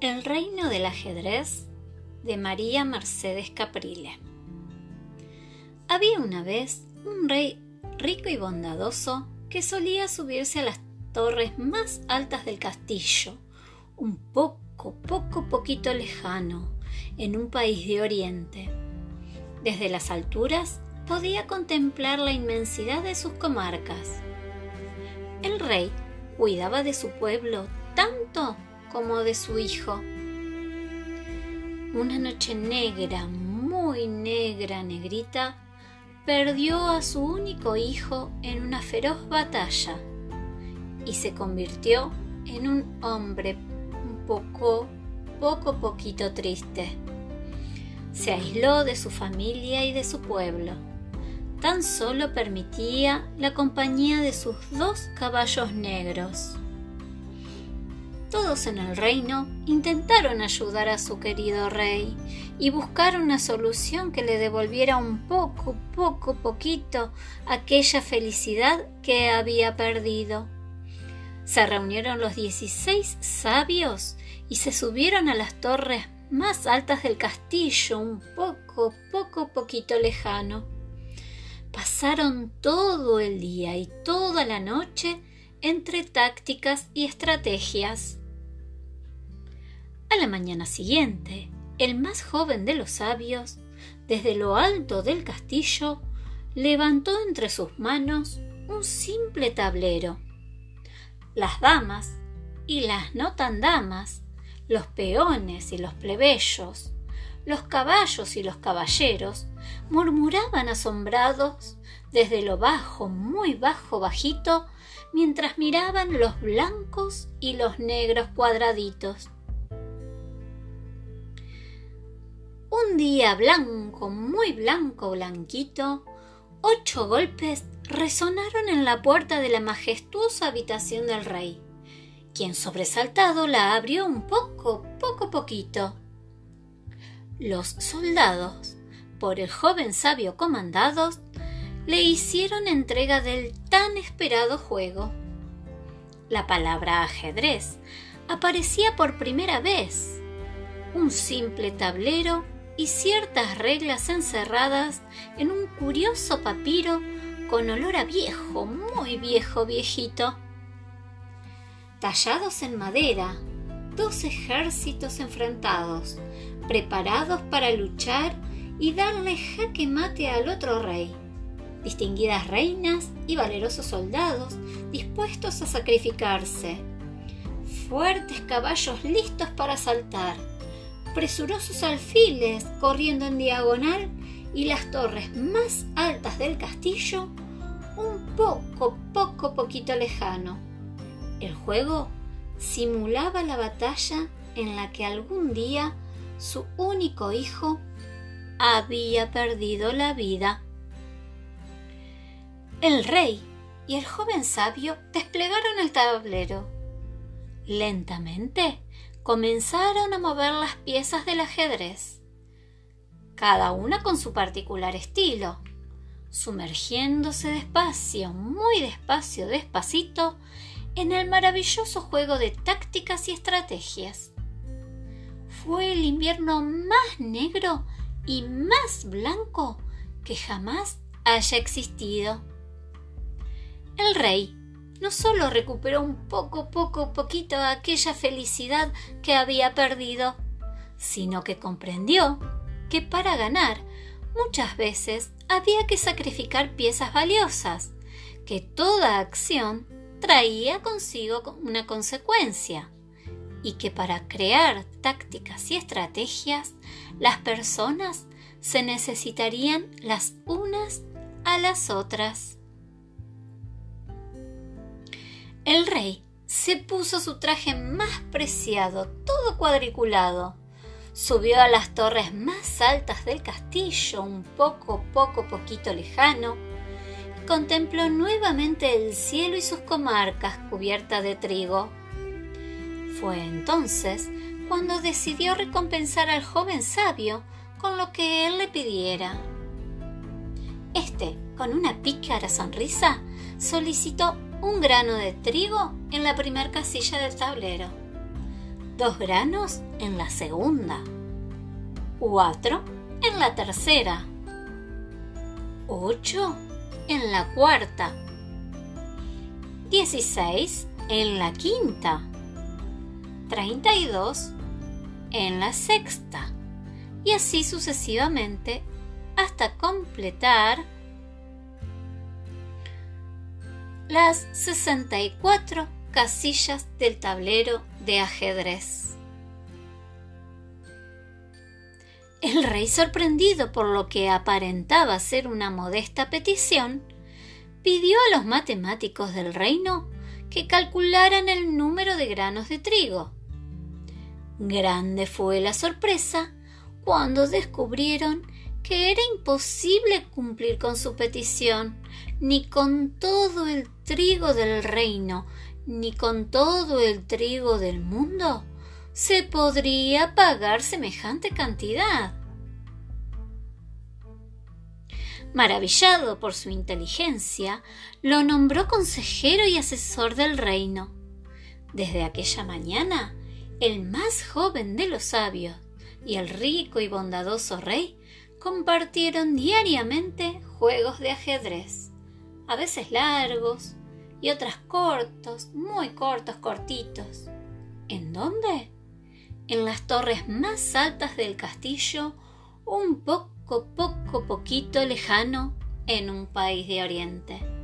El reino del ajedrez de María Mercedes Caprile. Había una vez un rey rico y bondadoso que solía subirse a las torres más altas del castillo, un poco, poco, poquito lejano, en un país de Oriente. Desde las alturas podía contemplar la inmensidad de sus comarcas. El rey cuidaba de su pueblo tanto como de su hijo. Una noche negra, muy negra, negrita, perdió a su único hijo en una feroz batalla y se convirtió en un hombre un poco, poco, poquito triste. Se aisló de su familia y de su pueblo. Tan solo permitía la compañía de sus dos caballos negros. Todos en el reino intentaron ayudar a su querido rey y buscar una solución que le devolviera un poco, poco, poquito aquella felicidad que había perdido. Se reunieron los dieciséis sabios y se subieron a las torres más altas del castillo, un poco, poco, poquito lejano. Pasaron todo el día y toda la noche entre tácticas y estrategias. A la mañana siguiente, el más joven de los sabios, desde lo alto del castillo, levantó entre sus manos un simple tablero. Las damas y las no tan damas, los peones y los plebeyos, los caballos y los caballeros murmuraban asombrados desde lo bajo, muy bajo, bajito, mientras miraban los blancos y los negros cuadraditos Un día blanco, muy blanco, blanquito, ocho golpes resonaron en la puerta de la majestuosa habitación del rey, quien sobresaltado la abrió un poco, poco poquito. Los soldados, por el joven sabio comandados, le hicieron entrega del tan esperado juego. La palabra ajedrez aparecía por primera vez. Un simple tablero y ciertas reglas encerradas en un curioso papiro con olor a viejo, muy viejo, viejito. Tallados en madera, dos ejércitos enfrentados, preparados para luchar y darle jaque mate al otro rey. Distinguidas reinas y valerosos soldados dispuestos a sacrificarse. Fuertes caballos listos para saltar presurosos alfiles corriendo en diagonal y las torres más altas del castillo un poco, poco, poquito lejano. El juego simulaba la batalla en la que algún día su único hijo había perdido la vida. El rey y el joven sabio desplegaron el tablero. Lentamente comenzaron a mover las piezas del ajedrez, cada una con su particular estilo, sumergiéndose despacio, muy despacio, despacito, en el maravilloso juego de tácticas y estrategias. Fue el invierno más negro y más blanco que jamás haya existido. El rey no solo recuperó un poco, poco, poquito aquella felicidad que había perdido, sino que comprendió que para ganar muchas veces había que sacrificar piezas valiosas, que toda acción traía consigo una consecuencia y que para crear tácticas y estrategias las personas se necesitarían las unas a las otras. El rey se puso su traje más preciado, todo cuadriculado. Subió a las torres más altas del castillo, un poco, poco, poquito lejano, contempló nuevamente el cielo y sus comarcas cubiertas de trigo. Fue entonces cuando decidió recompensar al joven sabio con lo que él le pidiera. Este, con una pícara sonrisa, solicitó un grano de trigo en la primer casilla del tablero. dos granos en la segunda, cuatro en la tercera, ocho en la cuarta, dieciséis en la quinta, treinta y dos en la sexta, y así sucesivamente hasta completar las 64 casillas del tablero de ajedrez. El rey, sorprendido por lo que aparentaba ser una modesta petición, pidió a los matemáticos del reino que calcularan el número de granos de trigo. Grande fue la sorpresa cuando descubrieron que era imposible cumplir con su petición, ni con todo el trigo del reino, ni con todo el trigo del mundo, se podría pagar semejante cantidad. Maravillado por su inteligencia, lo nombró consejero y asesor del reino. Desde aquella mañana, el más joven de los sabios y el rico y bondadoso rey compartieron diariamente juegos de ajedrez, a veces largos y otras cortos, muy cortos, cortitos. ¿En dónde? En las torres más altas del castillo, un poco, poco, poquito lejano en un país de Oriente.